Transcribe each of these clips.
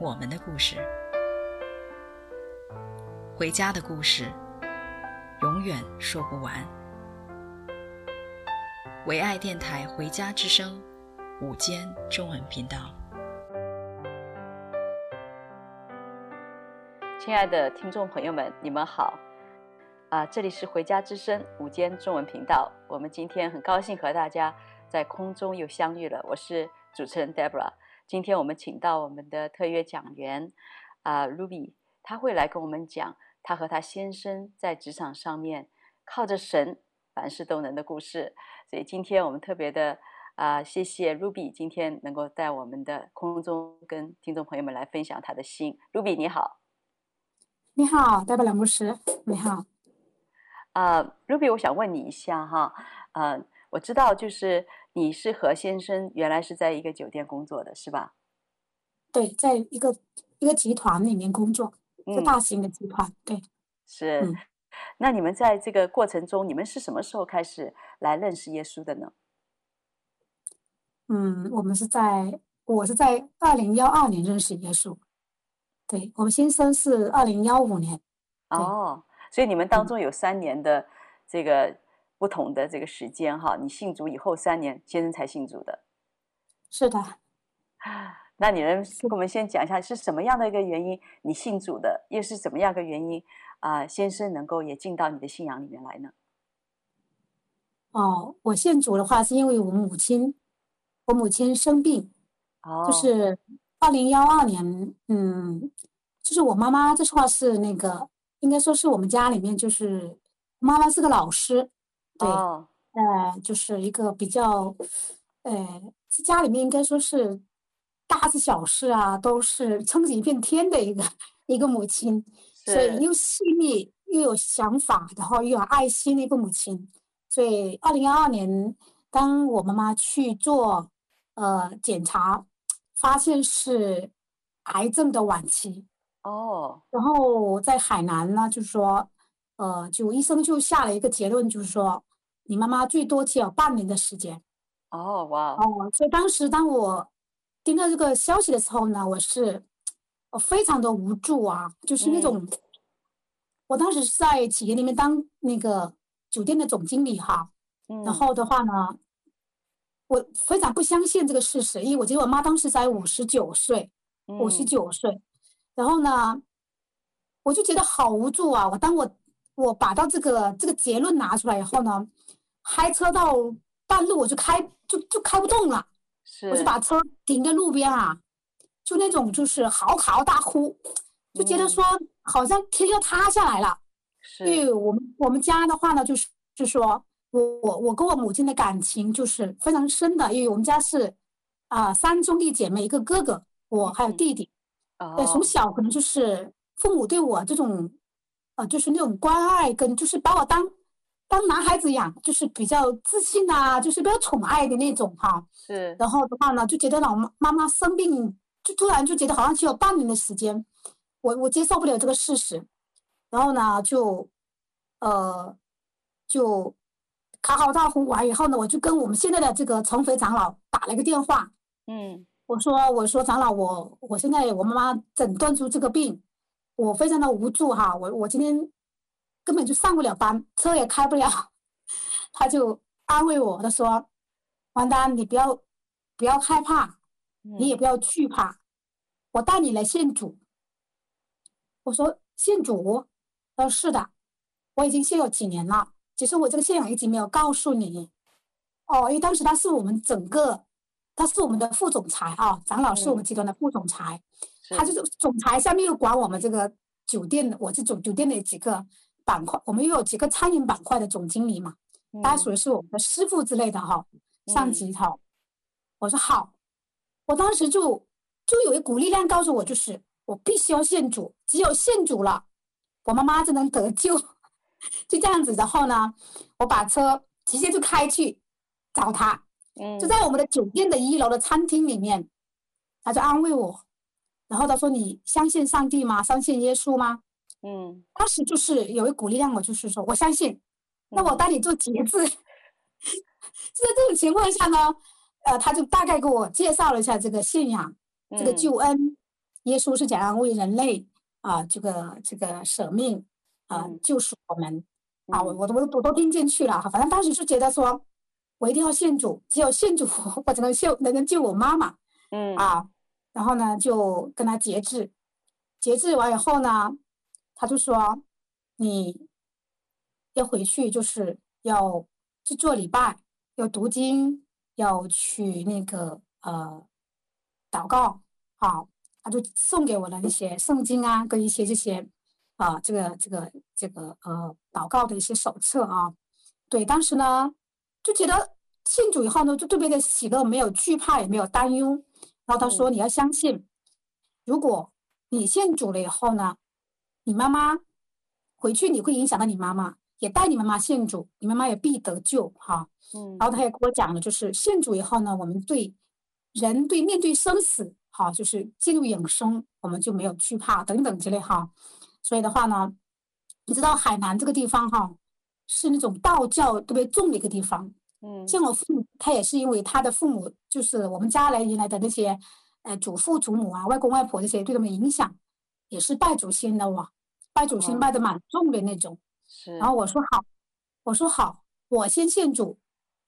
我们的故事，回家的故事，永远说不完。唯爱电台《回家之声》午间中文频道，亲爱的听众朋友们，你们好！啊，这里是《回家之声》午间中文频道。我们今天很高兴和大家在空中又相遇了。我是主持人 Deborah。今天我们请到我们的特约讲员啊，Ruby，他会来跟我们讲。他和他先生在职场上面靠着神凡事都能的故事，所以今天我们特别的啊、呃，谢谢 Ruby 今天能够在我们的空中跟听众朋友们来分享他的心。Ruby 你好，你好，代表梁牧师，你好。啊、呃、Ruby，我想问你一下哈，呃，我知道就是你是和先生原来是在一个酒店工作的是吧？对，在一个一个集团里面工作。一个大型的集团，对，是。嗯、那你们在这个过程中，你们是什么时候开始来认识耶稣的呢？嗯，我们是在我是在二零幺二年认识耶稣，对，我们先生是二零幺五年。哦，所以你们当中有三年的这个不同的这个时间哈、嗯，你信主以后三年，先生才信主的。是的。那你能跟我们先讲一下是什么样的一个原因你信主的，又是怎么样的原因啊、呃？先生能够也进到你的信仰里面来呢？哦，我信主的话是因为我母亲，我母亲生病，哦，就是二零幺二年，嗯，就是我妈妈，这话是那个应该说是我们家里面就是妈妈是个老师，对，哦、呃，就是一个比较，呃，家里面应该说是。大事小事啊，都是撑起一片天的一个一个母亲，所以又细腻又有想法，然后又有爱心的一个母亲。所以，二零二二年，当我妈妈去做呃检查，发现是癌症的晚期哦。然后在海南呢，就是说，呃，就医生就下了一个结论，就是说，你妈妈最多只有半年的时间。哦，哇哦，所以当时当我。听到这个消息的时候呢，我是我非常的无助啊，就是那种，嗯、我当时是在企业里面当那个酒店的总经理哈，嗯、然后的话呢，我非常不相信这个事实，因为我觉得我妈当时才五十九岁，五十九岁，然后呢，我就觉得好无助啊。我当我我把到这个这个结论拿出来以后呢，开车到半路我就开就就开不动了。我就把车停在路边啊，就那种就是嚎啕大哭，就觉得说好像天要塌下来了。是，因为我们我们家的话呢，就是就是说我我我跟我母亲的感情就是非常深的，因为我们家是啊、呃、三兄弟姐妹，一个哥哥，我还有弟弟。哦。对，从小可能就是父母对我这种啊、呃，就是那种关爱跟就是把我当。当男孩子养，就是比较自信啊，就是比较宠爱的那种哈。是。然后的话呢，就觉得老妈妈妈生病，就突然就觉得好像只有半年的时间，我我接受不了这个事实。然后呢，就，呃，就，卡好大呼完以后呢，我就跟我们现在的这个成肥长老打了一个电话。嗯。我说我说长老，我我现在我妈妈诊断出这个病，我非常的无助哈，我我今天。根本就上不了班，车也开不了。他就安慰我，他说：“王丹，你不要不要害怕，你也不要惧怕，我带你来信主。”我说：“信主？”他说：“是的，我已经信有几年了，只是我这个信仰一直没有告诉你。”哦，因为当时他是我们整个，他是我们的副总裁啊，长老是我们集团的副总裁，他就是总裁下面又管我们这个酒店的，我是总酒店的几个。板块，我们又有几个餐饮板块的总经理嘛，他属于是我们的师傅之类的哈，上级哈。我说好，我当时就就有一股力量告诉我，就是我必须要信主，只有信主了，我妈妈才能得救。就这样子，然后呢，我把车直接就开去找他，嗯，就在我们的酒店的一楼的餐厅里面，他就安慰我，然后他说：“你相信上帝吗？相信耶稣吗？”嗯，当时就是有一股力量，我就是说我相信，那我带你做节制。嗯、就在这种情况下呢，呃，他就大概给我介绍了一下这个信仰，这个救恩，嗯、耶稣是怎样为人类啊、呃，这个这个舍命。啊，救赎我们啊！我我都我都听进去了哈。反正当时是觉得说，我一定要信主，只有信主，我才能救，能能救我妈妈。嗯啊，然后呢，就跟他节制，节制完以后呢，他就说，你要回去，就是要去做礼拜，要读经，要去那个呃祷告。好，他就送给我的那些圣经啊，跟一些这些。啊，这个这个这个呃，祷告的一些手册啊，对，当时呢就觉得信主以后呢，就特别的喜乐，没有惧怕，也没有担忧。然后他说：“你要相信，如果你信主了以后呢，你妈妈回去你会影响到你妈妈，也带你妈妈信主，你妈妈也必得救。”哈，嗯。然后他也跟我讲了，就是信主以后呢，我们对人对面对生死，哈，就是进入永生，我们就没有惧怕等等之类哈。所以的话呢，你知道海南这个地方哈，是那种道教特别重的一个地方。嗯，像我父母，他也是因为他的父母就是我们家来原来的那些，呃，祖父祖母啊、外公外婆这些对他们影响，也是拜祖先的哇，拜祖先拜的蛮重的那种。是。然后我说好，我说好，我先信主，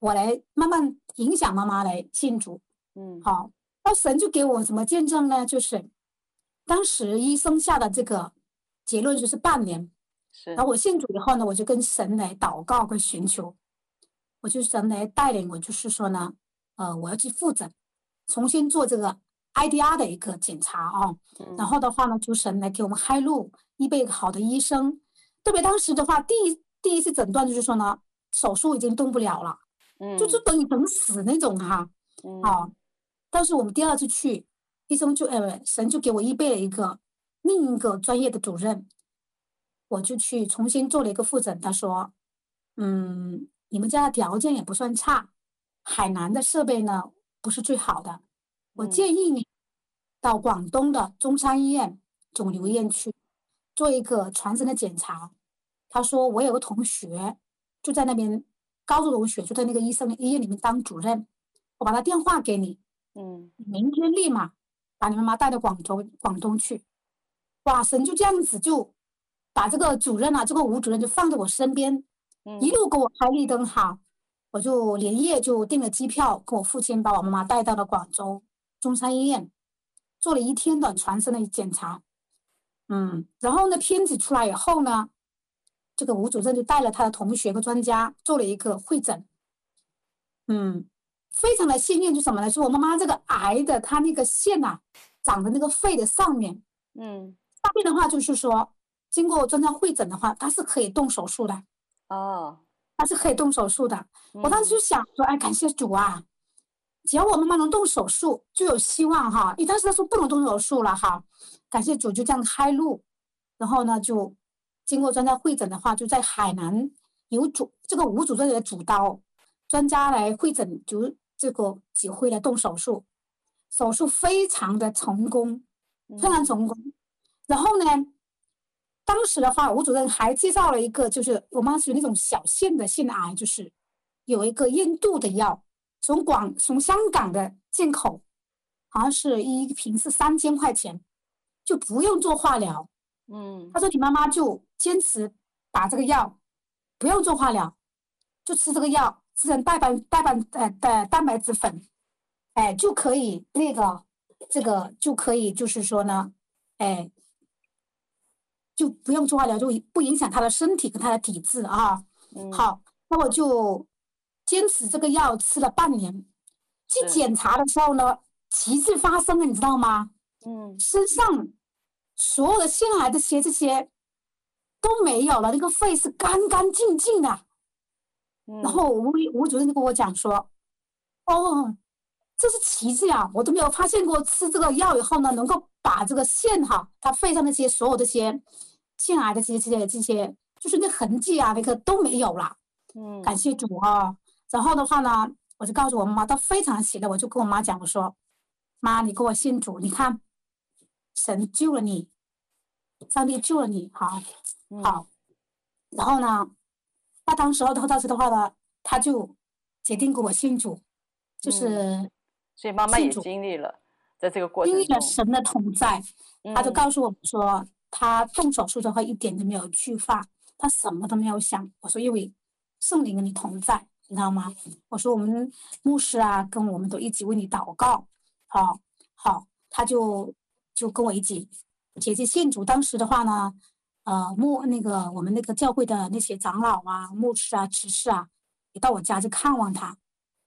我来慢慢影响妈妈来信主。嗯，好，那神就给我什么见证呢？就是当时医生下的这个。结论就是半年，是。然后我信主以后呢，我就跟神来祷告跟寻求，我就神来带领我，就是说呢，呃，我要去复诊，重新做这个 IDR 的一个检查啊、哦。然后的话呢，就神来给我们开路，预备好的医生。特别当时的话，第一第一次诊断就是说呢，手术已经动不了了，嗯，就是等于等死那种哈，嗯，哦。但是我们第二次去，医生就呃，神就给我预备了一个。另一个专业的主任，我就去重新做了一个复诊。他说：“嗯，你们家的条件也不算差，海南的设备呢不是最好的，我建议你到广东的中山医院肿瘤医院去做一个全身的检查。”他说：“我有个同学就在那边，高中同学就在那个医生医院里面当主任，我把他电话给你，嗯，明天立马把你妈妈带到广州广东去。”哇，神就这样子就把这个主任啊，这个吴主任就放在我身边，一路给我开绿灯哈，我就连夜就订了机票，跟我父亲把我妈妈带到了广州中山医院，做了一天的全身的检查，嗯，然后呢，片子出来以后呢，这个吴主任就带了他的同学和专家做了一个会诊，嗯，非常的幸运，就什么来说，我妈妈这个癌的，她那个线呐，长在那个肺的上面，嗯。上面的话就是说，经过专家会诊的话，他是可以动手术的。哦，他是可以动手术的。嗯、我当时就想说，哎，感谢主啊！只要我妈妈能动手术，就有希望哈。一当时他说不能动手术了哈，感谢主就这样开路。然后呢，就经过专家会诊的话，就在海南有主这个吴主任的主刀，专家来会诊，就这个指挥来动手术，手术非常的成功，非常成功。嗯然后呢，当时的话，吴主任还介绍了一个，就是我妈是那种小腺的腺癌，就是有一个印度的药，从广从香港的进口，好像是一瓶是三千块钱，就不用做化疗。嗯，他说你妈妈就坚持打这个药，不用做化疗，就吃这个药，吃成蛋白蛋白呃的蛋白质粉，哎就可以那个这个就可以就是说呢，哎。就不用做化疗，就不影响他的身体跟他的体质啊。嗯、好，那我就坚持这个药吃了半年。去检查的时候呢，奇迹发生了，你知道吗？嗯，身上所有的腺癌这些这些都没有了，那个肺是干干净净的。嗯、然后吴吴主任就跟我讲说：“哦，这是奇迹啊！我都没有发现过，吃这个药以后呢，能够把这个腺哈，它肺上那些所有这些腺癌的这些这些这些，就是那痕迹啊，那个都没有了。嗯，感谢主啊！然后的话呢，我就告诉我妈妈，她非常喜乐，我就跟我妈讲，我说：“妈，你给我信主，你看，神救了你，上帝救了你，好，好。嗯”然后呢，那当时候的当时的话呢，他就决定给我信主，就是。嗯所以妈妈也经历了，在这个过程中，经历了神的同在，他就告诉我们说，他动手术的话一点都没有惧怕，他什么都没有想。我说因为圣灵跟你同在，你知道吗？我说我们牧师啊，跟我们都一起为你祷告，好，好，他就就跟我一起姐姐信主。当时的话呢，呃，牧那个我们那个教会的那些长老啊、牧师啊、执事啊，也到我家去看望他。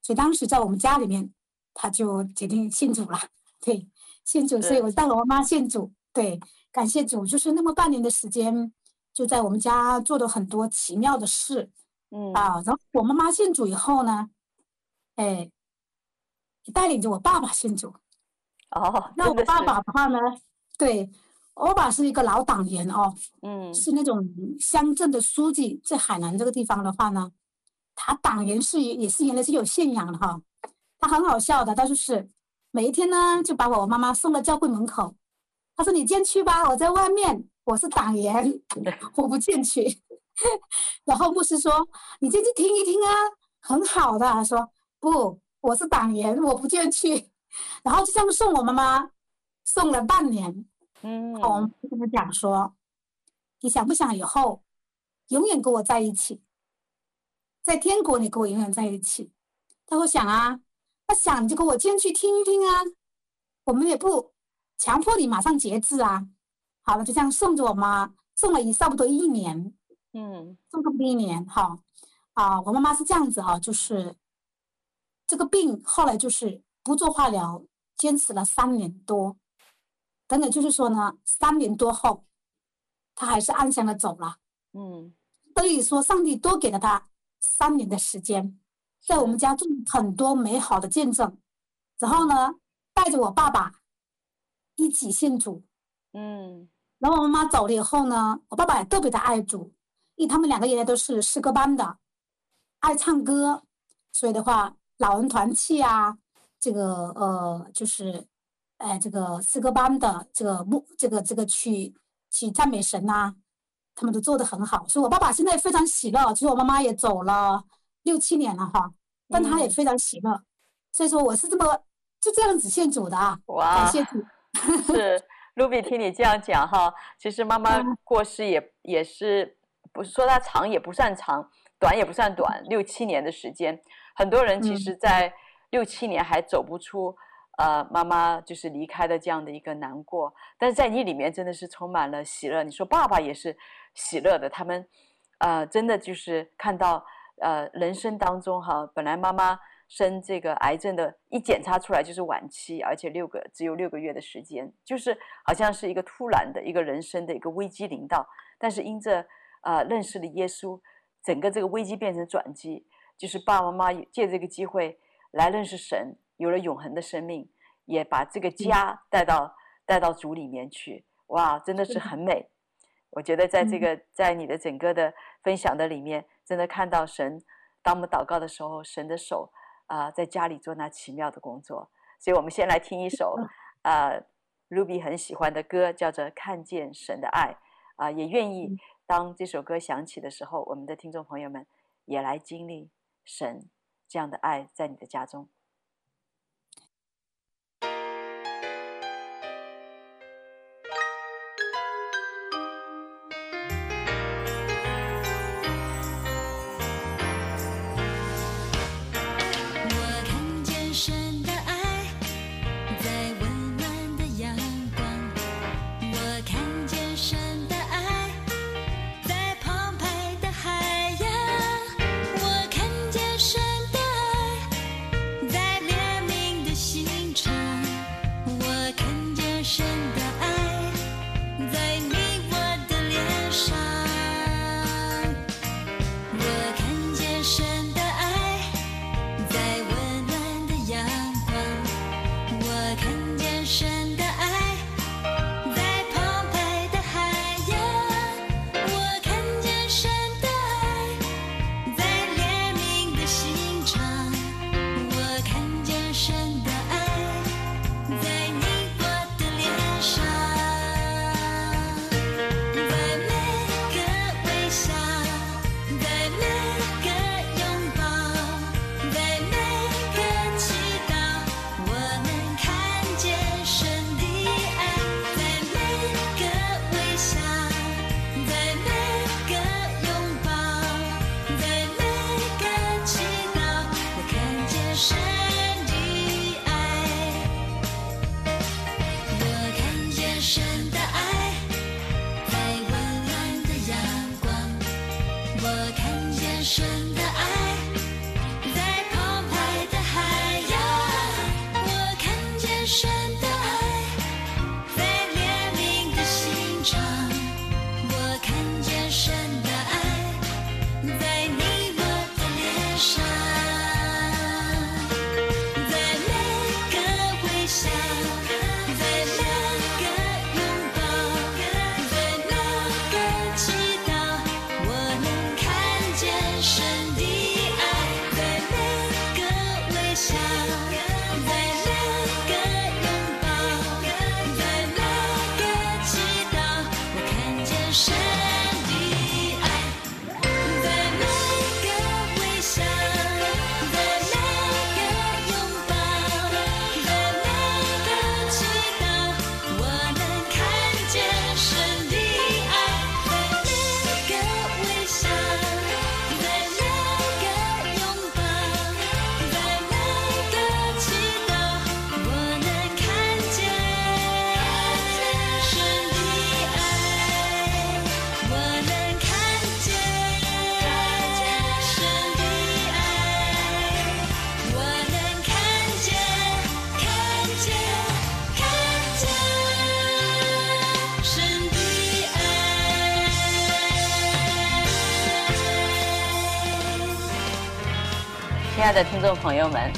所以当时在我们家里面。他就决定信主了，对，信主，所以我带了我妈信主，对，感谢主，就是那么半年的时间，就在我们家做了很多奇妙的事，嗯啊，然后我妈妈信主以后呢，哎，带领着我爸爸信主，哦，那我爸爸的话呢，对，我爸是一个老党员哦，嗯，是那种乡镇的书记，在海南这个地方的话呢，他党员是也是原来是有信仰的哈。他很好笑的，他就是每一天呢，就把我妈妈送到教会门口。他说：“你进去吧，我在外面，我是党员，我不进去。”然后牧师说：“你进去听一听啊，很好的。”他说：“不，我是党员，我不进去。”然后就这样送我妈妈，送了半年。嗯，我们跟他讲说：“你想不想以后永远跟我在一起，在天国你跟我永远在一起？”他会想啊。他想你就跟我进去听一听啊，我们也不强迫你马上节制啊。好了，就这样送着我妈，送了一差不多一年，嗯，送差不多一年。哈啊，我妈妈是这样子啊，就是这个病后来就是不做化疗，坚持了三年多，等等，就是说呢，三年多后，她还是安详的走了。嗯，所以说上帝多给了她三年的时间。在我们家做很多美好的见证，然后呢，带着我爸爸一起信主，嗯，然后我妈妈走了以后呢，我爸爸也特别的爱主，因为他们两个原来都是诗歌班的，爱唱歌，所以的话，老人团契啊，这个呃，就是，哎，这个诗歌班的这个目，这个这个去去赞美神呐、啊，他们都做得很好，所以我爸爸现在非常喜乐，其实我妈妈也走了。六七年了哈，但他也非常喜乐，嗯、所以说我是这么就这样子献主的啊。哇，感谢主。是，Ruby 听你这样讲哈，其实妈妈过世也、嗯、也是不是说她长也不算长，短也不算短，六七年的时间。很多人其实，在六七年还走不出，嗯、呃，妈妈就是离开的这样的一个难过。但是在你里面真的是充满了喜乐。你说爸爸也是喜乐的，他们，呃，真的就是看到。呃，人生当中哈，本来妈妈生这个癌症的，一检查出来就是晚期，而且六个只有六个月的时间，就是好像是一个突然的一个人生的一个危机临到。但是因着呃认识了耶稣，整个这个危机变成转机，就是爸爸妈妈借这个机会来认识神，有了永恒的生命，也把这个家带到带到主里面去。哇，真的是很美。我觉得在这个在你的整个的分享的里面。真的看到神，当我们祷告的时候，神的手啊、呃，在家里做那奇妙的工作。所以，我们先来听一首啊、呃、，Ruby 很喜欢的歌，叫做《看见神的爱》啊、呃，也愿意当这首歌响起的时候，我们的听众朋友们也来经历神这样的爱在你的家中。亲爱的听众朋友们，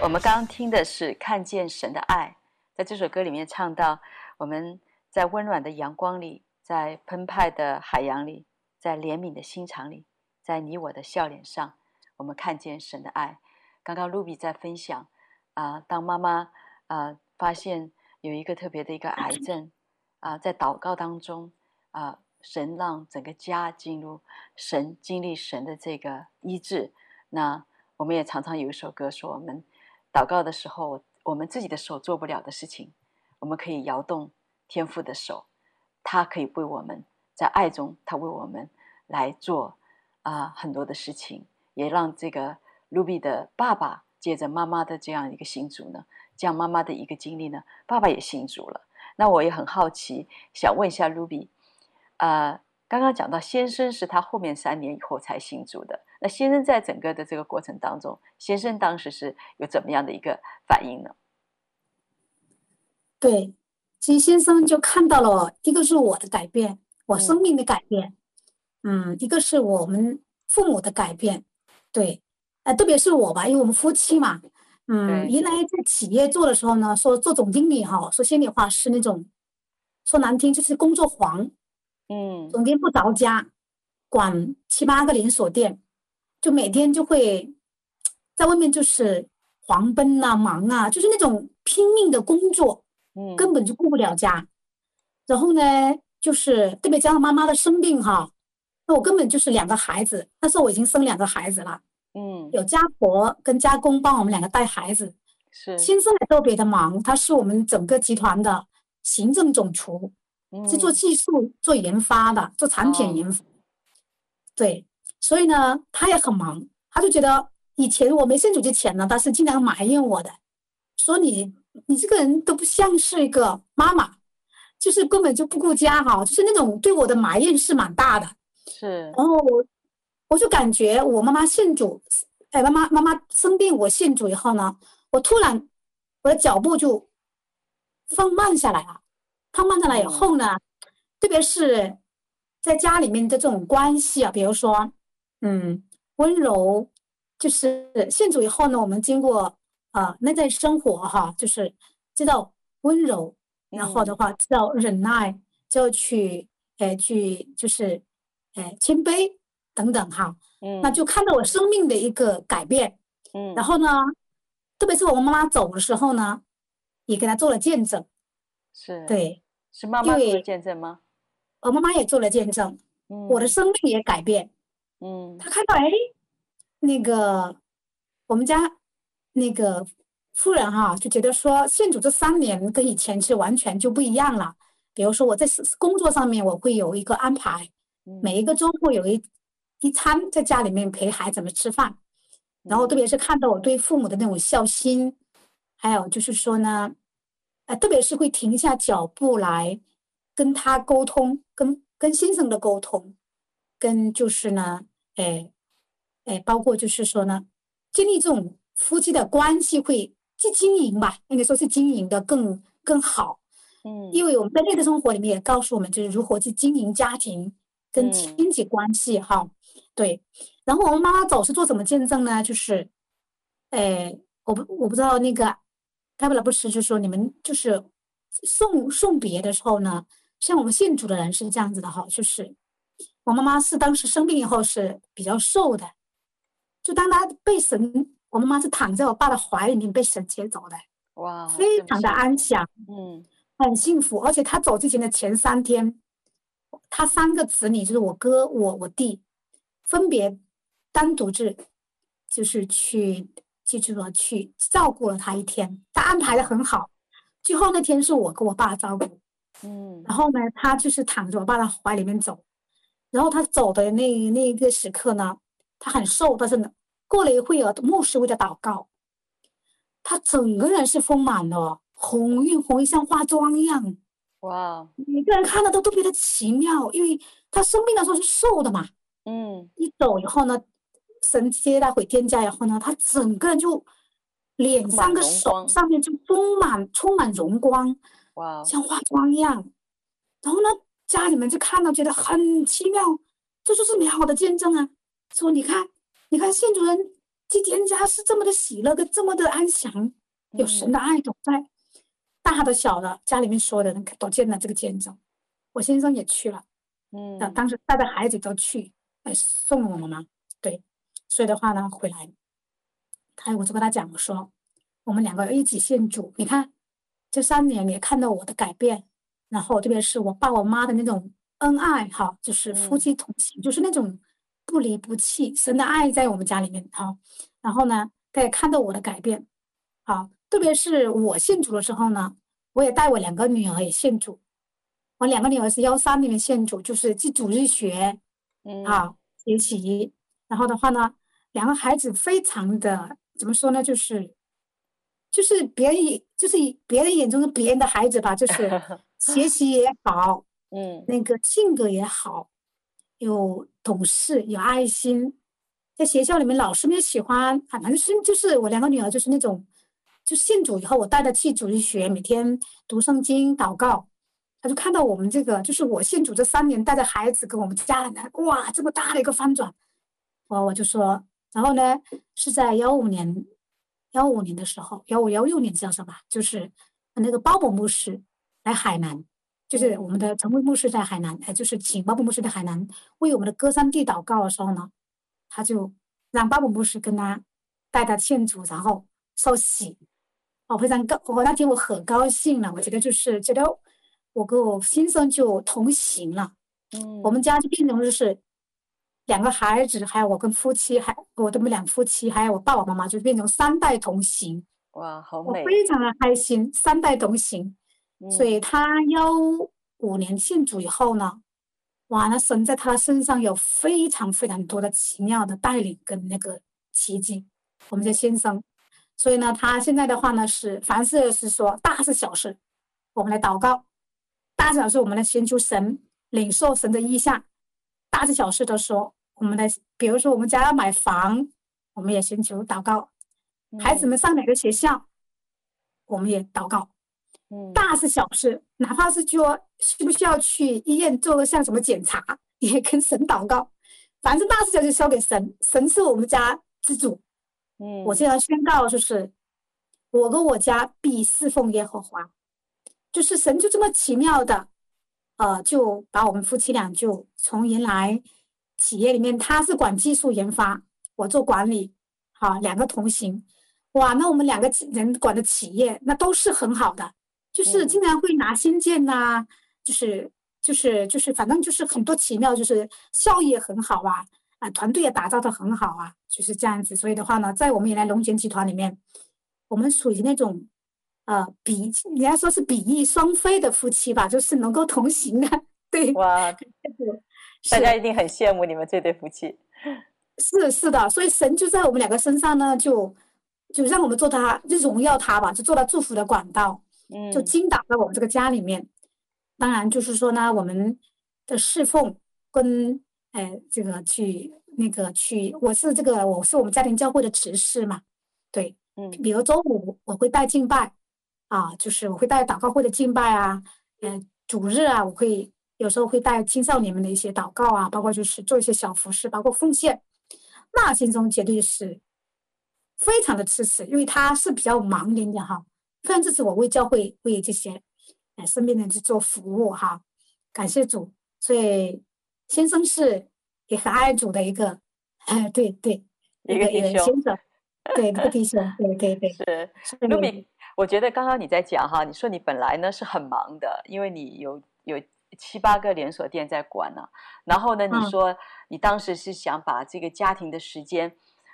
我们刚刚听的是《看见神的爱》。在这首歌里面唱到，我们在温暖的阳光里，在澎湃的海洋里，在怜悯的心肠里，在你我的笑脸上，我们看见神的爱。刚刚露比在分享啊、当妈妈啊、发现有一个特别的一个癌症啊、在祷告当中啊、神让整个家进入神经历神的这个医治，那。我们也常常有一首歌说，我们祷告的时候，我们自己的手做不了的事情，我们可以摇动天父的手，他可以为我们在爱中，他为我们来做啊、很多的事情，也让这个 Ruby 的爸爸借着妈妈的这样一个信主呢，这样妈妈的一个经历呢，爸爸也信主了。那我也很好奇，想问一下 Ruby，啊、呃，刚刚讲到先生是他后面三年以后才信主的。那先生在整个的这个过程当中，先生当时是有怎么样的一个反应呢？对，其实先生就看到了，一个是我的改变，我生命的改变，嗯，嗯，一个是我们父母的改变，对，呃，特别是我吧，因为我们夫妻嘛，嗯，原来在企业做的时候呢，说做总经理哈，说心里话是那种，说难听就是工作狂，嗯，整天不着家，管七八个连锁店。就每天就会在外面就是狂奔啊，忙啊，就是那种拼命的工作，嗯，根本就顾不了家。然后呢，就是特别加上妈妈的生病哈，那我根本就是两个孩子，那时候我已经生两个孩子了，嗯，有家婆跟家公帮我们两个带孩子，是。先生也特别的忙，他是我们整个集团的行政总厨，是做技术、做研发的，做产品研发，对。所以呢，他也很忙，他就觉得以前我没信主之前呢，他是经常埋怨我的，说你你这个人都不像是一个妈妈，就是根本就不顾家哈，就是那种对我的埋怨是蛮大的。是，然后我我就感觉我妈妈信主，哎，妈妈妈妈生病，我信主以后呢，我突然我的脚步就放慢下来了，放慢下来以后呢，嗯、特别是在家里面的这种关系啊，比如说。嗯，温柔就是信主以后呢，我们经过啊内在生活哈，就是知道温柔，然后的话知道忍耐，就去呃去就是呃谦卑等等哈，嗯，那就看到我生命的一个改变，嗯，然后呢，特别是我妈妈走的时候呢，也给她做了见证。是，对，是妈妈做了见证吗？我妈妈也做了见证，嗯、我的生命也改变。嗯，她看到哎，那个我们家那个夫人哈、啊，就觉得说信主这三年跟以前是完全就不一样了。比如说我在工作上面，我会有一个安排，嗯、每一个周末有一一餐在家里面陪孩子们吃饭。然后，特别是看到我对父母的那种孝心，还有就是说呢，呃，特别是会停下脚步来跟他沟通，跟跟先生的沟通，跟就是呢，哎，哎，包括就是说呢，建立这种夫妻的关系会去经营吧，应该说是经营的更更好。嗯，因为我们在《乐的生活》里面也告诉我们，就是如何去经营家庭跟亲戚关系哈。嗯对，然后我们妈妈总是做什么见证呢？就是，哎，我不我不知道那个，他们老不是就说你们就是送送别的时候呢，像我们信主的人是这样子的哈，就是我妈妈是当时生病以后是比较瘦的，就当她被神，我妈妈是躺在我爸的怀里面被神接走的，哇，非常的安详，嗯，很幸福，而且她走之前的前三天，她三个子女就是我哥、我、我弟。分别单独是，就是去记住了去照顾了他一天，他安排的很好。最后那天是我跟我爸照顾，嗯，然后呢，他就是躺着我爸的怀里面走，然后他走的那那一个时刻呢，他很瘦，但是呢，过了一会儿，牧师为他祷告，他整个人是丰满的，红晕红晕像化妆一样，哇，每个人看到都特别的奇妙，因为他生病的时候是瘦的嘛。嗯，一走以后呢，神接待回天家以后呢，他整个人就脸上个手上面就充满充满荣光，哇，像化妆一样。然后呢，家里面就看到觉得很奇妙，这就是美好的见证啊。说你看，你看信主人进天家是这么的喜乐，跟这么的安详，有神的爱总在，大的小的家里面所有的人都见了这个见证。我先生也去了，嗯，当时带着孩子都去。送了我妈妈，对，所以的话呢，回来，他我就跟他讲，我说，我们两个一起信主，你看，这三年也看到我的改变，然后特别是我爸我妈的那种恩爱，哈，就是夫妻同行，嗯、就是那种不离不弃，神的爱在我们家里面，哈，然后呢，他也看到我的改变，好，特别是我信主的时候呢，我也带我两个女儿也信主，我两个女儿是幺三里面信主，就是记主日学。嗯，好，学习，然后的话呢，两个孩子非常的怎么说呢？就是，就是别人眼，就是别人眼中的别人的孩子吧，就是 学习也好，嗯，那个性格也好，有懂事，有爱心，在学校里面老师们也喜欢，反正是就是我两个女儿就是那种，就信主以后，我带她去主日学，每天读圣经、祷告。她就看到我们这个，就是我信主这三年带着孩子跟我们家人，哇，这么大的一个翻转，我我就说，然后呢，是在幺五年，幺五年的时候，幺五幺六年叫什么？就是那个鲍勃牧师来海南，就是我们的陈慧牧师在海南，哎，就是请鲍勃牧师在海南为我们的歌山地祷告的时候呢，他就让鲍勃牧师跟他带他信主，然后受洗，我非常高，我那天我很高兴了，我觉得就是觉得。我跟我先生就同行了，嗯，我们家就变成就是两个孩子，还有我跟夫妻，还我的们两夫妻，还有我爸爸妈妈，就变成三代同行。哇，好美！我非常的开心，三代同行。嗯、所以他幺五年信主以后呢，哇，那神在他身上有非常非常多的奇妙的带领跟那个奇迹。我们的先生，所以呢，他现在的话呢是凡事是说大事小事，我们来祷告。大事小事，我们来寻求神，领受神的意象；大事小事都说，我们的，比如说我们家要买房，我们也寻求祷告；孩子们上哪个学校，我们也祷告。嗯，大事小事，哪怕是说需不需要去医院做个像什么检查，也跟神祷告。反正大事小事交给神，神是我们家之主。嗯，我现在宣告就是，我跟我家必侍奉耶和华。就是神就这么奇妙的，呃，就把我们夫妻俩就从原来企业里面，他是管技术研发，我做管理，好，两个同行，哇，那我们两个人管的企业那都是很好的，就是经常会拿新建呐、啊，就是就是就是反正就是很多奇妙，就是效益也很好啊，啊，团队也打造的很好啊，就是这样子。所以的话呢，在我们原来龙泉集团里面，我们属于那种。呃，比人家说是比翼双飞的夫妻吧，就是能够同行的，对。哇，大家一定很羡慕你们这对夫妻。是是的，所以神就在我们两个身上呢，就就让我们做他，就荣耀他吧，就做他祝福的管道，嗯，就倾倒在我们这个家里面。当然，就是说呢，我们的侍奉跟哎这个去那个去，我是这个我是我们家庭教会的执事嘛，对，嗯，比如周五我会带敬拜。啊，就是我会带祷告会的敬拜啊，嗯，主日啊，我会有时候会带青少年们的一些祷告啊，包括就是做一些小服饰，包括奉献。那心中绝对是非常的支持，因为他是比较忙一点点哈，非常支持我为教会为这些呃身边人去做服务哈，感谢主。所以先生是也很爱主的一个，哎，对对，一个弟兄，先生，对，一个弟兄，对对对，是卢比。我觉得刚刚你在讲哈，你说你本来呢是很忙的，因为你有有七八个连锁店在管呢、啊。然后呢，你说你当时是想把这个家庭的时间，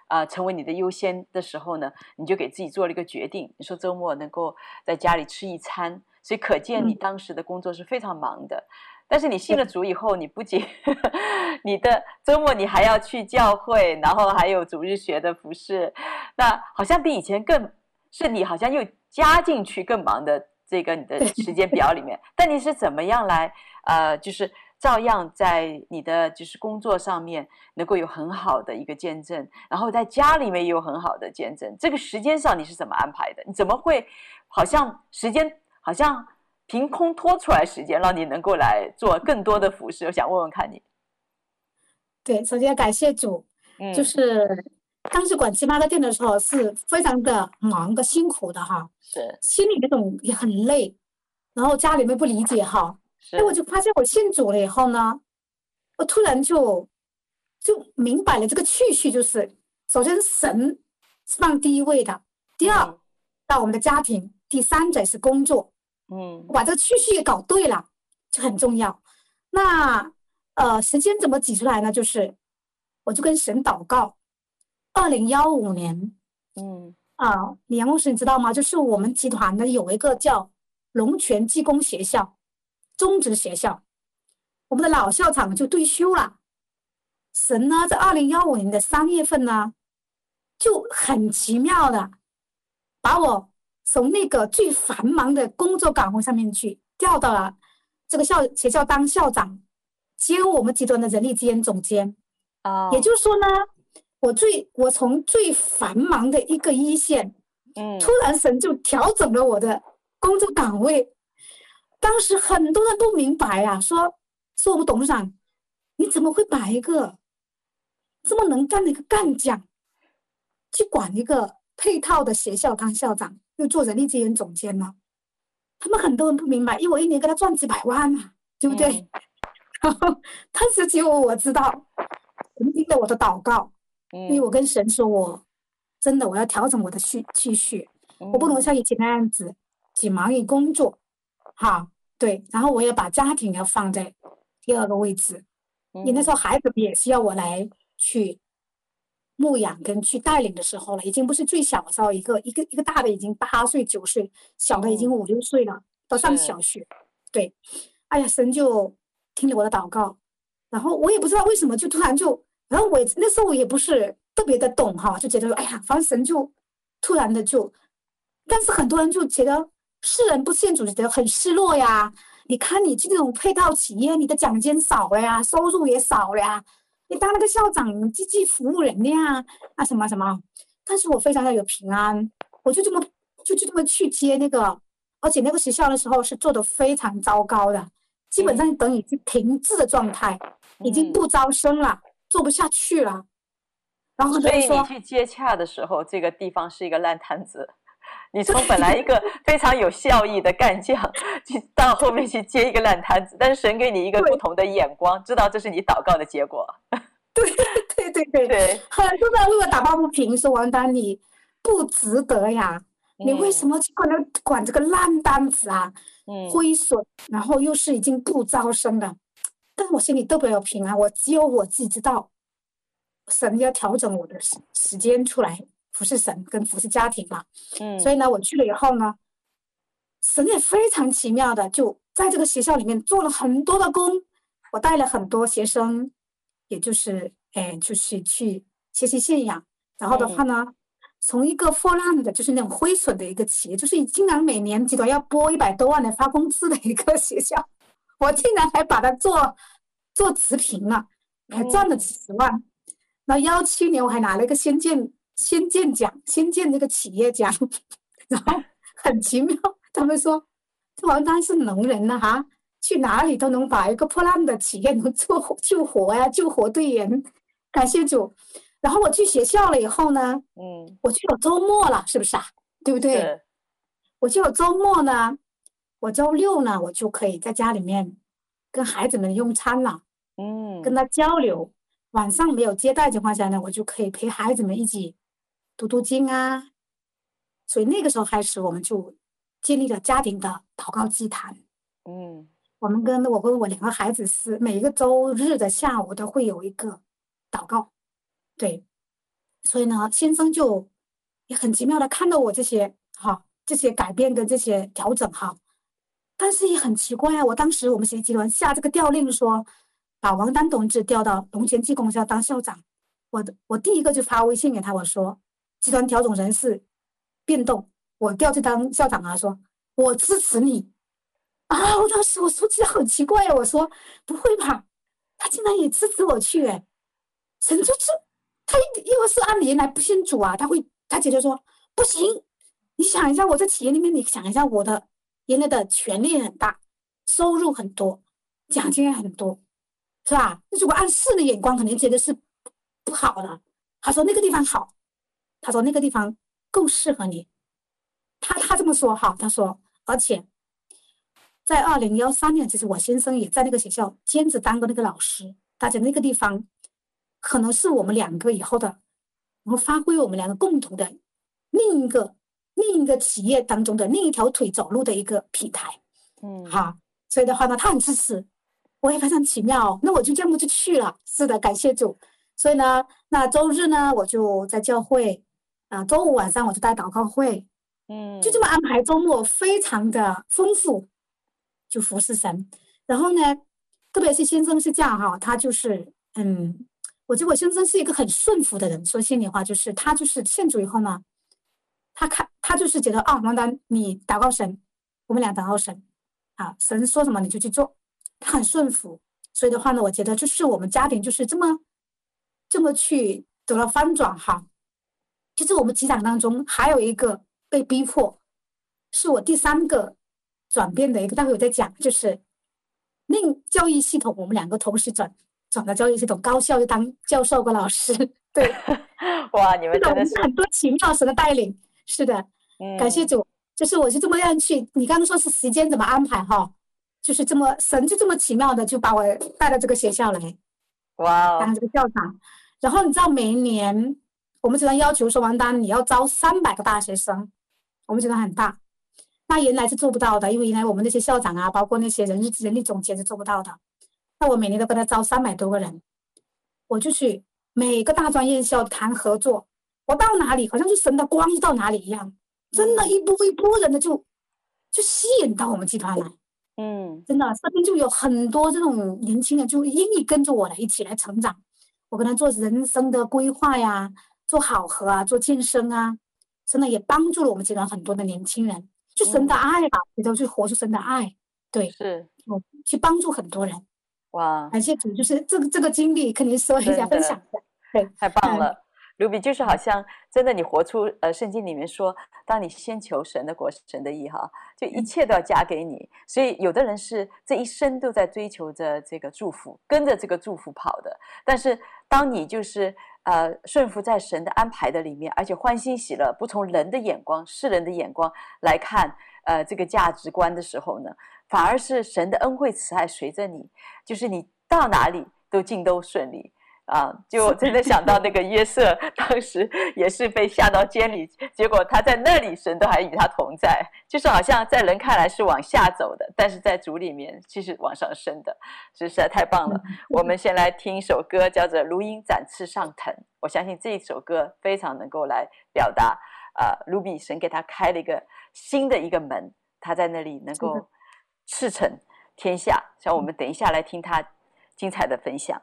啊、呃，成为你的优先的时候呢，你就给自己做了一个决定，你说周末能够在家里吃一餐。所以可见你当时的工作是非常忙的。但是你信了主以后，你不仅 你的周末你还要去教会，然后还有主日学的服饰，那好像比以前更是你好像又。加进去更忙的这个你的时间表里面，但你是怎么样来呃，就是照样在你的就是工作上面能够有很好的一个见证，然后在家里面也有很好的见证。这个时间上你是怎么安排的？你怎么会好像时间好像凭空拖出来时间，让你能够来做更多的服饰？我想问问看你。对，首先感谢主，嗯，就是。当时管七八个店的时候是非常的忙的、辛苦的哈，是心里那种也很累，然后家里面不理解哈，所以我就发现我信主了以后呢，我突然就就明白了这个去序，就是首先神是放第一位的，第二、嗯、到我们的家庭，第三者是工作，嗯，把这个去序也搞对了就很重要。那呃时间怎么挤出来呢？就是我就跟神祷告。二零幺五年，嗯啊，李阳老师，你知道吗？就是我们集团呢有一个叫龙泉技工学校，中职学校，我们的老校长就退休了。神呢，在二零幺五年的三月份呢，就很奇妙的把我从那个最繁忙的工作岗位上面去调到了这个校学校当校长，兼我们集团的人力资源总监。啊，也就是说呢。我最我从最繁忙的一个一线，嗯，突然神就调整了我的工作岗位。当时很多人都明白啊，说说我们董事长，你怎么会把一个这么能干的一个干将，去管一个配套的学校当校长，又做人力资源总监呢？他们很多人不明白，因为我一年给他赚几百万啊，对不对？嗯、然 后当时只有我知道，神听了我的祷告。因为我跟神说，我真的我要调整我的序序序，我不能像以前那样子只忙于工作，哈，对，然后我也把家庭要放在第二个位置，你那时候孩子也需要我来去牧养跟去带领的时候了，已经不是最小的时候，一个一个一个大的已经八岁九岁，小的已经五六岁了，都上小学，对，哎呀，神就听了我的祷告，然后我也不知道为什么就突然就。然后我那时候我也不是特别的懂哈，就觉得说，哎呀，反正神就突然的就，但是很多人就觉得世人不信主觉得很失落呀。你看你去那种配套企业，你的奖金少了呀，收入也少了呀。你当那个校长，积极服务人呀，啊什么什么。但是我非常的有平安，我就这么就就这么去接那个，而且那个学校的时候是做的非常糟糕的，基本上等于是停滞的状态，已经不招生了。做不下去了，然后所以你去接洽的时候，这个地方是一个烂摊子。你从本来一个非常有效益的干将，去到后面去接一个烂摊子，但是神给你一个不同的眼光，知道这是你祷告的结果。对 对对对对，很多人为我打抱不平，说王丹你不值得呀！你为什么去管管这个烂单子啊？嗯，亏损，然后又是已经不招生的，但是我心里特别有平安，我只有我自己知道，神要调整我的时时间出来服侍神跟服侍家庭嘛。嗯，所以呢，我去了以后呢，神也非常奇妙的就在这个学校里面做了很多的工，我带了很多学生，也就是哎，就是去学习信仰，然后的话呢。嗯从一个破烂的，就是那种亏损的一个企业，就是竟然每年集团要拨一百多万来发工资的一个学校，我竟然还把它做做持平了，还赚了几十万。那幺七年我还拿了一个先见先见奖，先见这个企业奖。然后很奇妙，他们说这王丹是能人呐，哈，去哪里都能把一个破烂的企业能做救活呀，救活队员，感谢主。然后我去学校了以后呢，嗯，我就有周末了，是不是啊？对不对？对。我就有周末呢，我周六呢，我就可以在家里面跟孩子们用餐了，嗯，跟他交流。晚上没有接待情况下呢，我就可以陪孩子们一起读读经啊。所以那个时候开始，我们就建立了家庭的祷告祭坛。嗯，我们跟我跟我两个孩子是每一个周日的下午都会有一个祷告。对，所以呢，先生就也很奇妙的看到我这些哈，这些改变跟这些调整哈，但是也很奇怪啊。我当时我们学习集团下这个调令说，把王丹同志调到龙泉技工校当校长，我我第一个就发微信给他，我说集团调整人事变动，我调去当校长啊，说我支持你啊。我当时我说起来很奇怪啊，我说不会吧，他竟然也支持我去哎，神就是。他因为是按原来不信主啊，他会他觉得说不行。你想一下，我在企业里面，你想一下，我的原来的权力很大，收入很多，奖金也很多，是吧？如果按世的眼光，肯定觉得是不好的。他说那个地方好，他说那个地方更适合你。他他这么说哈，他说，而且在二零幺三年，其实我先生也在那个学校兼职当过那个老师，他在那个地方。可能是我们两个以后的，然后发挥我们两个共同的另一个另一个企业当中的另一条腿走路的一个平台，嗯，好，所以的话呢，他很支持，我也非常奇妙，那我就这么就去了。是的，感谢主。所以呢，那周日呢，我就在教会，啊，周五晚上我就带祷告会，嗯，就这么安排，周末非常的丰富，就服侍神。然后呢，特别是先生是这样哈，他就是嗯。我觉得我先生是一个很顺服的人，说心里话，就是他就是信主以后呢，他看他就是觉得啊，王丹，你祷告神，我们俩祷告神，啊，神说什么你就去做，他很顺服，所以的话呢，我觉得就是我们家庭就是这么这么去得了翻转哈。其实我们职场当中还有一个被逼迫，是我第三个转变的一个，待会我再讲，就是令教育系统我们两个同时转。转到教育系统，高校就当教授跟老师，对，哇，你们真的是很多奇妙神的带领，是的，嗯，感谢主，就是我是这么样去，你刚刚说是时间怎么安排哈，就是这么神就这么奇妙的就把我带到这个学校来，哇，当这个校长，然后你知道每一年我们集团要求说王丹你要招三百个大学生，我们集团很大，那原来是做不到的，因为原来我们那些校长啊，包括那些人力人力总监是做不到的。那我每年都跟他招三百多个人，我就去每个大专院校谈合作。我到哪里，好像是神的光到哪里一样，真的，一波一波人的就就吸引到我们集团来。嗯，真的，身边就有很多这种年轻人，就愿意跟着我来一起来成长。我跟他做人生的规划呀，做好合啊，做健身啊，真的也帮助了我们集团很多的年轻人，就神的爱吧，也都去活出神的爱。对，是，我去帮助很多人。哇，感谢主，就是这个这个经历，跟您说一下，分享一下，对，太棒了。卢比就是好像真的，你活出呃，圣经里面说，当你先求神的国，神的意哈，就一切都要加给你。所以有的人是这一生都在追求着这个祝福，跟着这个祝福跑的。但是当你就是呃顺服在神的安排的里面，而且欢欣喜乐，不从人的眼光、世人的眼光来看呃这个价值观的时候呢，反而是神的恩惠慈爱随着你，就是你到哪里都尽都顺利。啊，就真的想到那个约瑟，当时也是被下到监里，结果他在那里，神都还与他同在，就是好像在人看来是往下走的，但是在主里面其实往上升的，这实在太棒了。我们先来听一首歌，叫做《如鹰展翅上腾》，我相信这一首歌非常能够来表达啊，卢比神给他开了一个新的一个门，他在那里能够驰骋天下。像我们等一下来听他精彩的分享。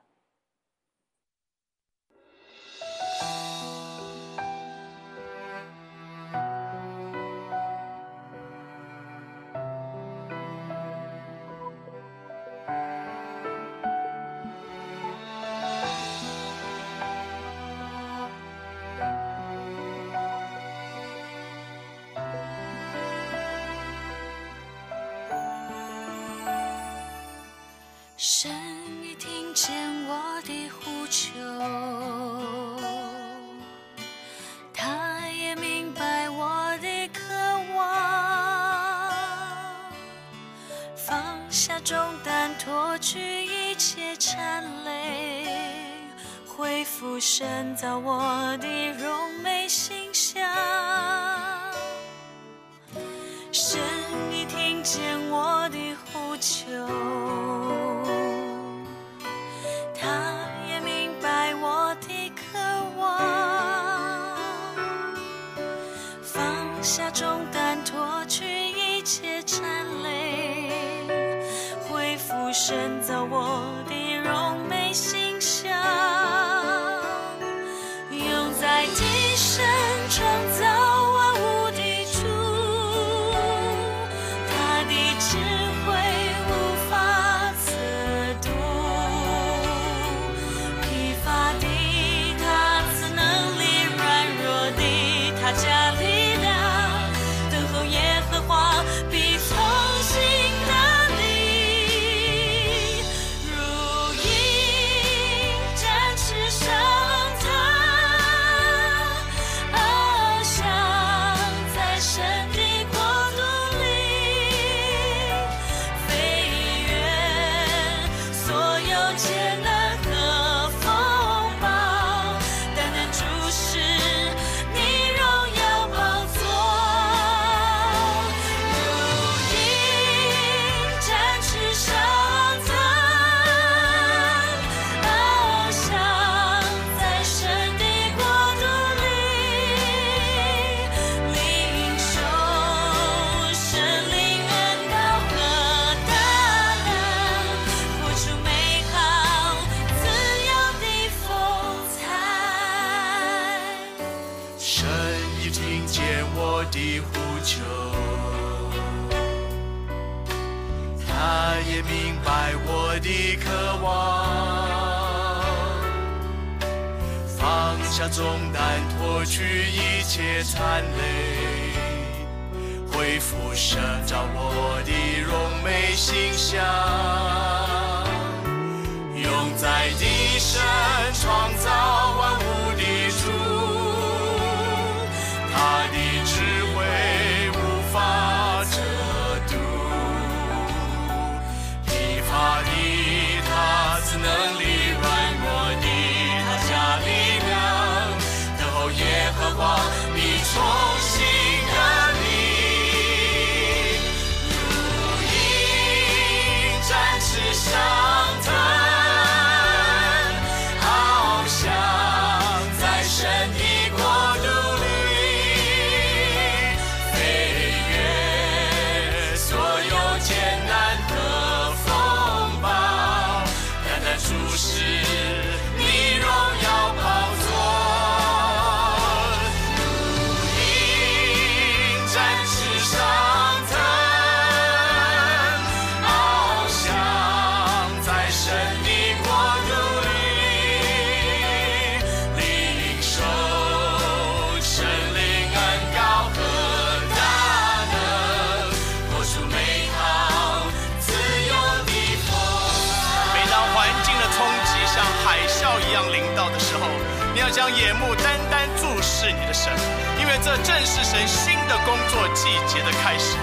这正是神新的工作季节的开始。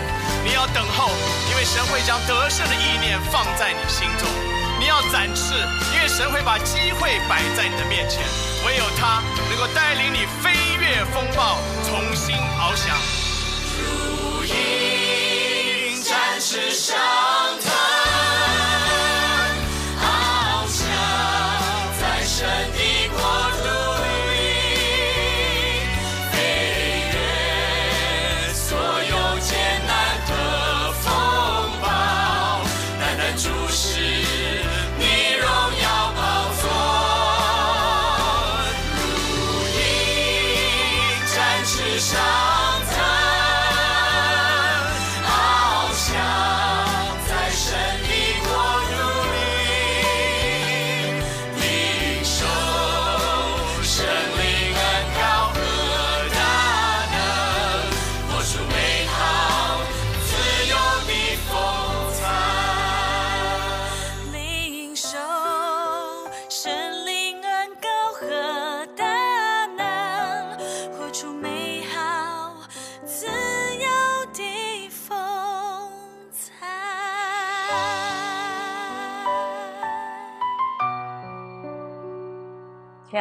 你要等候，因为神会将得胜的意念放在你心中。你要展翅，因为神会把机会摆在你的面前，唯有他能够带领你飞越风暴，重新翱翔。如鹰展翅上。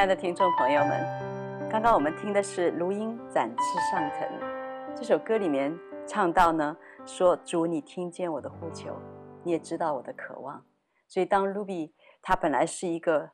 的听众朋友们，刚刚我们听的是《如鹰展翅上腾》这首歌里面唱到呢，说主，你听见我的呼求，你也知道我的渴望。所以当 Ruby 他本来是一个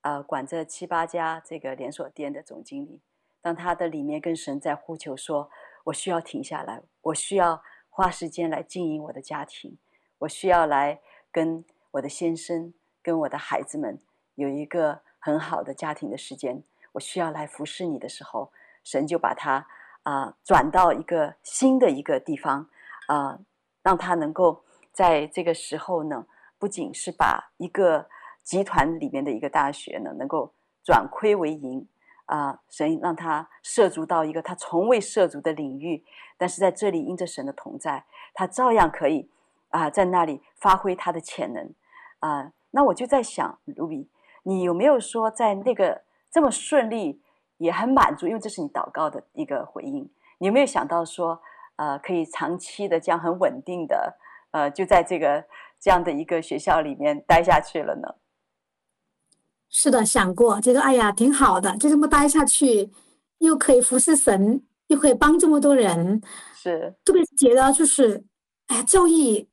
呃管着七八家这个连锁店的总经理，当他的里面跟神在呼求说，我需要停下来，我需要花时间来经营我的家庭，我需要来跟我的先生、跟我的孩子们有一个。很好的家庭的时间，我需要来服侍你的时候，神就把他啊、转到一个新的一个地方啊、让他能够在这个时候呢，不仅是把一个集团里面的一个大学呢，能够转亏为盈啊、神让他涉足到一个他从未涉足的领域，但是在这里因着神的同在，他照样可以啊、在那里发挥他的潜能啊、那我就在想，Ruby。你有没有说在那个这么顺利，也很满足？因为这是你祷告的一个回应。你有没有想到说，呃，可以长期的这样很稳定的，呃，就在这个这样的一个学校里面待下去了呢？是的，想过，觉得哎呀，挺好的，就这么待下去，又可以服侍神，又可以帮这么多人，是特别觉得就是，哎呀，教育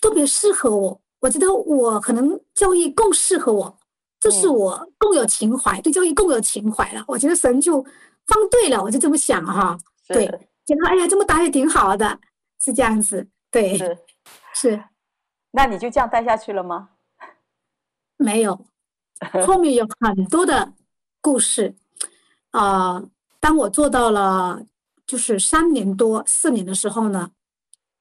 特别适合我。我觉得我可能教育更适合我，这是我更有情怀，嗯、对教育更有情怀了。我觉得神就放对了，我就这么想哈。对，觉得哎呀，这么打也挺好的，是这样子。对，是，是。那你就这样待下去了吗？没有，后面有很多的故事啊、呃。当我做到了就是三年多四年的时候呢，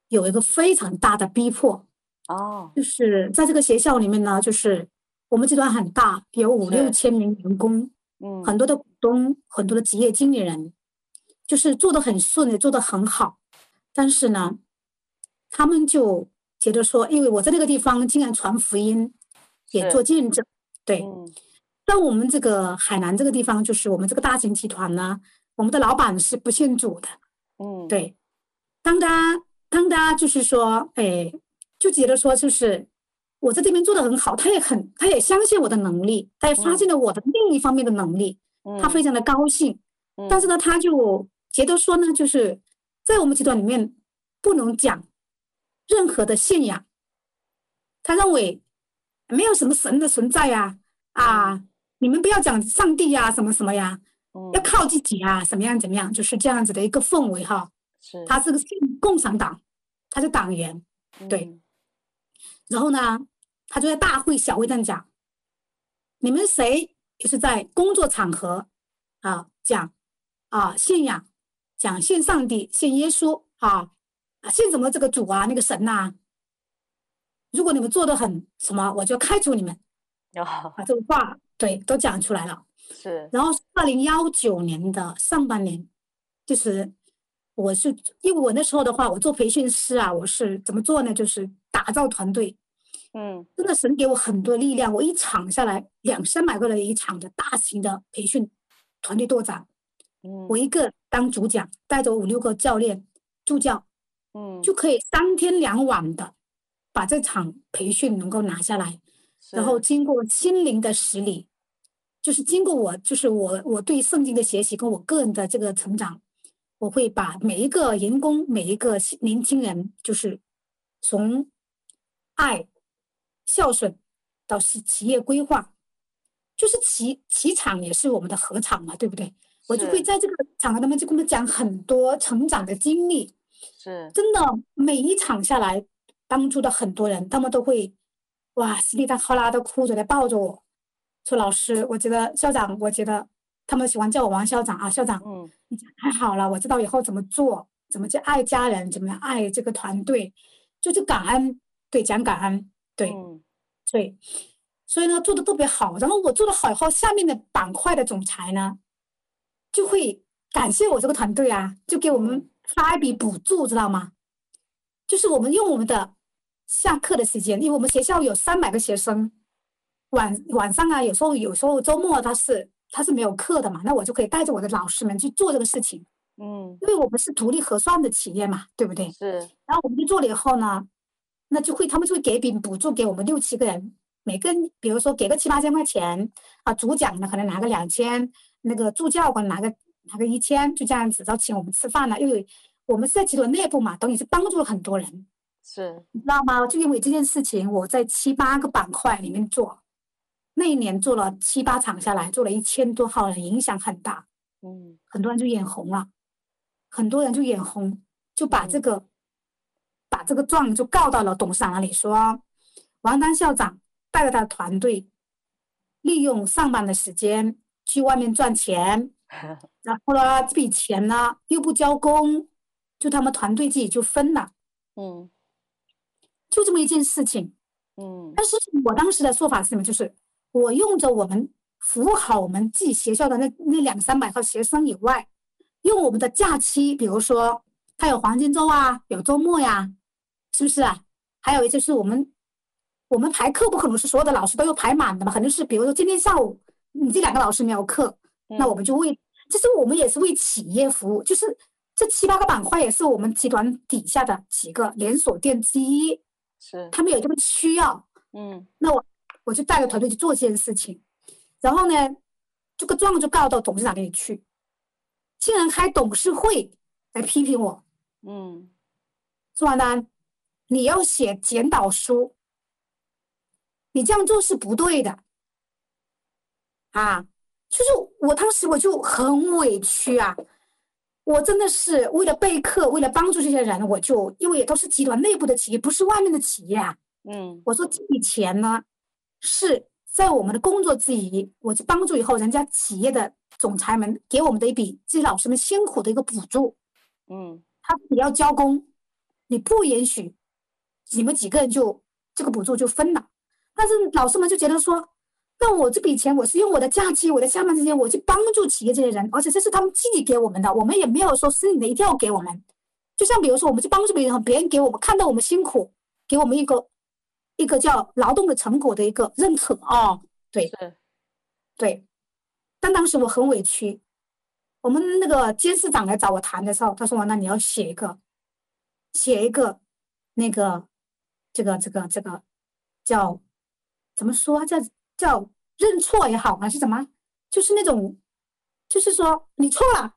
有一个非常大的逼迫。哦，就是在这个学校里面呢，就是我们集团很大，有五六千名员工，嗯，很多的股东，很多的职业经理人，就是做的很顺，利做的很好。但是呢，他们就觉得说，因为我在那个地方竟然传福音，也做见证，对。嗯、但我们这个海南这个地方，就是我们这个大型集团呢，我们的老板是不信主的，嗯，对。当他当他就是说，哎。就觉得说，就是我在这边做的很好，他也很，他也相信我的能力，他也发现了我的另一方面的能力，嗯、他非常的高兴。嗯、但是呢，他就觉得说呢，就是在我们集团里面不能讲任何的信仰，他认为没有什么神的存在呀、啊，啊，你们不要讲上帝呀、啊，什么什么呀，嗯、要靠自己啊，怎么样怎么样，就是这样子的一个氛围哈。是，他是个共产党，他是党员，对。嗯然后呢，他就在大会、小会上讲：“你们谁就是在工作场合啊讲啊信仰，讲信上帝、信耶稣啊啊信什么这个主啊那个神呐、啊？如果你们做的很什么，我就开除你们。”啊，这个话对都讲出来了。是。然后二零幺九年的上半年，就是我是因为我那时候的话，我做培训师啊，我是怎么做呢？就是。打造团队，嗯，真的神给我很多力量。我一场下来两三百个人一场的大型的培训团队拓展，嗯，我一个当主讲，带着五六个教练助教，嗯，就可以三天两晚的把这场培训能够拿下来。然后经过心灵的洗礼，就是经过我，就是我我对圣经的学习跟我个人的这个成长，我会把每一个员工、每一个年轻人，就是从爱、孝顺到企企业规划，就是企企场也是我们的合场嘛，对不对？我就会在这个场合他们就跟他讲很多成长的经历，是。真的每一场下来帮助的很多人，他们都会哇稀里哗啦的哭着来抱着我。说：“老师，我觉得校长，我觉得他们喜欢叫我王校长啊，校长，嗯，你太好了，我知道以后怎么做，怎么去爱家人，怎么样爱这个团队，就是感恩，对，讲感恩，对，嗯、对，所以呢做的特别好。然后我做的好以后，下面的板块的总裁呢。”就会感谢我这个团队啊，就给我们发一笔补助，知道吗？就是我们用我们的下课的时间，因为我们学校有三百个学生，晚晚上啊，有时候有时候周末他是他是没有课的嘛，那我就可以带着我的老师们去做这个事情。嗯，因为我们是独立核算的企业嘛，对不对？是。然后我们就做了以后呢，那就会他们就会给一笔补助给我们六七个人，每个人比如说给个七八千块钱啊，主讲呢可能拿个两千。那个助教可能拿个拿个一千，就这样子，然后请我们吃饭了。因为我们是在集团内部嘛，等于是帮助了很多人，是你知道吗？就因为这件事情，我在七八个板块里面做，那一年做了七八场下来，做了一千多号人，影响很大。嗯，很多人就眼红了，很多人就眼红，就把这个、嗯、把这个状就告到了董事长那里，说王丹校长带着他的团队，利用上班的时间。去外面赚钱，然后呢，这笔钱呢又不交工，就他们团队自己就分了，嗯，就这么一件事情，嗯。但是我当时的说法是什么？就是我用着我们服务好我们自己学校的那那两三百号学生以外，用我们的假期，比如说他有黄金周啊，有周末呀，是不是啊？还有一就是我们我们排课不可能是所有的老师都有排满的嘛，肯定是比如说今天下午。你这两个老师没有课，那我们就为，其实我们也是为企业服务，就是这七八个板块也是我们集团底下的几个连锁店之一，是。他们有这个需要，嗯，那我我就带着团队去做这件事情，然后呢，这个状就告到董事长那里去，竟然开董事会来批评我，嗯，说完呢，你要写检讨书，你这样做是不对的。啊，就是我当时我就很委屈啊，我真的是为了备课，为了帮助这些人，我就因为也都是集团内部的企业，不是外面的企业啊。嗯，我说这笔钱呢，是在我们的工作之余，我去帮助以后，人家企业的总裁们给我们的一笔这些老师们辛苦的一个补助。嗯，他你要交工，你不允许你们几个人就这个补助就分了，但是老师们就觉得说。那我这笔钱，我是用我的假期，我的下班时间，我去帮助企业这些人，而且这是他们自己给我们的，我们也没有说是你的一定要给我们。就像比如说，我们去帮助别人，别人给我们看到我们辛苦，给我们一个一个叫劳动的成果的一个认可哦，对，对。但当时我很委屈，我们那个监事长来找我谈的时候，他说：“那你要写一个，写一个那个这个这个这个叫怎么说叫。”叫认错也好还是怎么，就是那种，就是说你错了，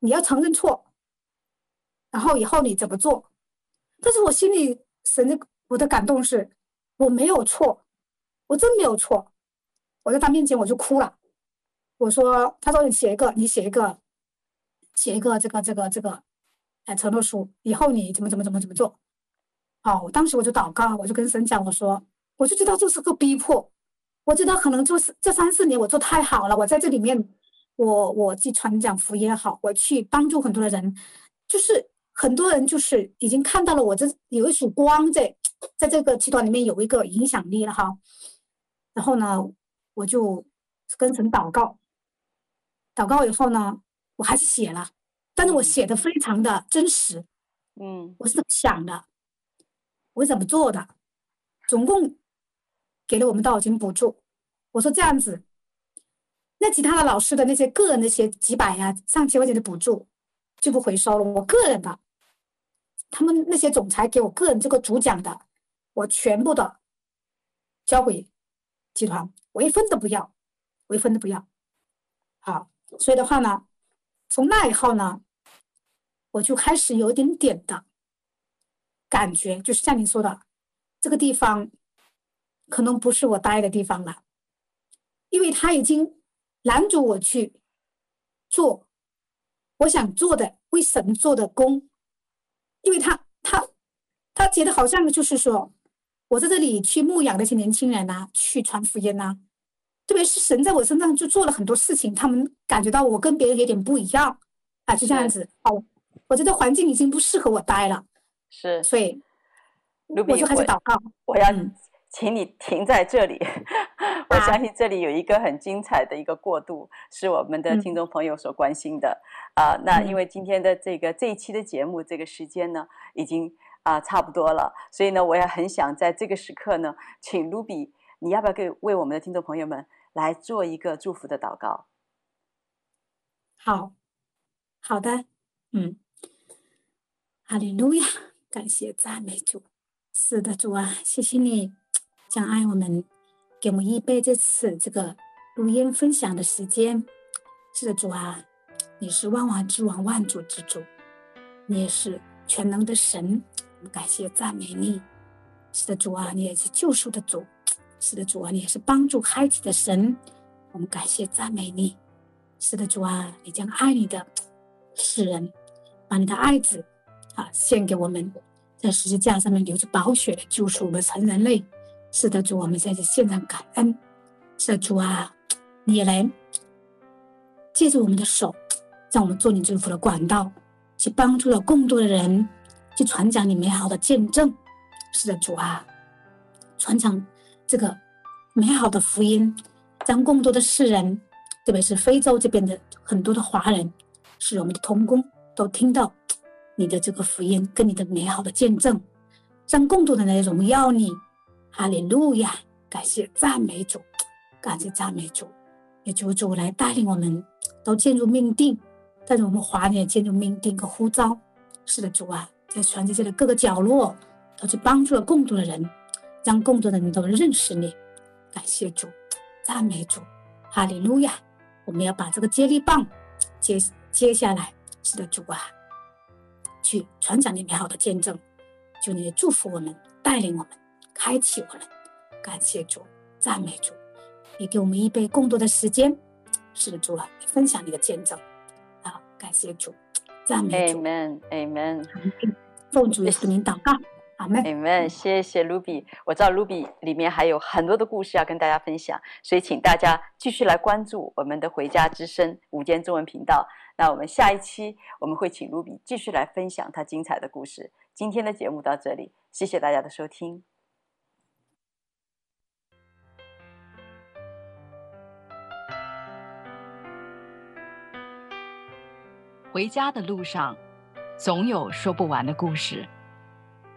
你要承认错，然后以后你怎么做？但是我心里神的我的感动是，我没有错，我真没有错。我在他面前我就哭了，我说，他说你写一个，你写一个，写一个这个这个这个，哎承诺书，以后你怎么怎么怎么怎么做？好，我当时我就祷告，我就跟神讲，我说，我就知道这是个逼迫。我知道可能就是这三四年我做太好了，我在这里面，我我去传讲福音也好，我去帮助很多的人，就是很多人就是已经看到了我这有一束光在，在这个集团里面有一个影响力了哈。然后呢，我就跟神祷告，祷告以后呢，我还是写了，但是我写的非常的真实，嗯，我是怎么想的，我怎么做的，总共。给了我们多少钱补助？我说这样子，那其他的老师的那些个人的些几百呀、上千块钱的补助就不回收了。我个人的，他们那些总裁给我个人这个主讲的，我全部的交给集团，我一分都不要，我一分都不要。好，所以的话呢，从那以后呢，我就开始有一点点的感觉，就是像你说的，这个地方可能不是我待的地方了，因为他已经拦住我去做我想做的为神做的工，因为他他他觉得好像就是说，我在这里去牧养那些年轻人呐，去传福音呐。特别是神在我身上就做了很多事情，他们感觉到我跟别人有点不一样啊，就这样子。哦，我觉得环境已经不适合我待了，是，所以我就开始祷告。我，我要请你停在这里，嗯、我相信这里有一个很精彩的一个过渡，是我们的听众朋友所关心的啊、嗯呃。那因为今天的这个这一期的节目，这个时间呢，已经啊、呃、差不多了，所以呢，我也很想在这个时刻呢，请 Ruby，你要不要给为我们的听众朋友们？来做一个祝福的祷告。好，好的，嗯，哈利路亚，感谢赞美主。是的，主啊，谢谢你将爱我们，给我们预备这次这个录音分享的时间。是的，主啊，你是万王之王，万主之主，你也是全能的神。我们感谢赞美你。是的，主啊，你也是救赎的主。是的，主啊，你也是帮助孩子的神，我们感谢赞美你。是的，主啊，你将爱你的世人，把你的爱子啊献给我们，在十字架上面流着宝血的救赎我们全人类。是的，主，我们在这献上感恩。是的，主啊，你也来借着我们的手，让我们做你祝福的管道，去帮助了更多的人，去传讲你美好的见证。是的，主啊，传讲。这个美好的福音，让更多的世人，特别是非洲这边的很多的华人，是我们的同工，都听到你的这个福音跟你的美好的见证，让更多的人来荣耀你。哈利路亚！感谢赞美主，感谢赞美主，也求主来带领我们，都进入命定，带着我们华人也进入命定和呼召。是的，主啊，在全世界的各个角落，都去帮助了更多的人。让更多的人都认识你，感谢主，赞美主，哈利路亚！我们要把这个接力棒接接下来，是的，主啊，去传讲你美好的见证，求你祝福我们，带领我们，开启我们，感谢主，赞美主，也给我们预备更多的时间，是的，主啊，分享你的见证，啊，感谢主，赞美主，Amen，Amen，奉主耶稣名祷告。Amen，谢谢 Ruby。我知道 Ruby 里面还有很多的故事要跟大家分享，所以请大家继续来关注我们的回家之声午间中文频道。那我们下一期我们会请 Ruby 继续来分享她精彩的故事。今天的节目到这里，谢谢大家的收听。回家的路上，总有说不完的故事。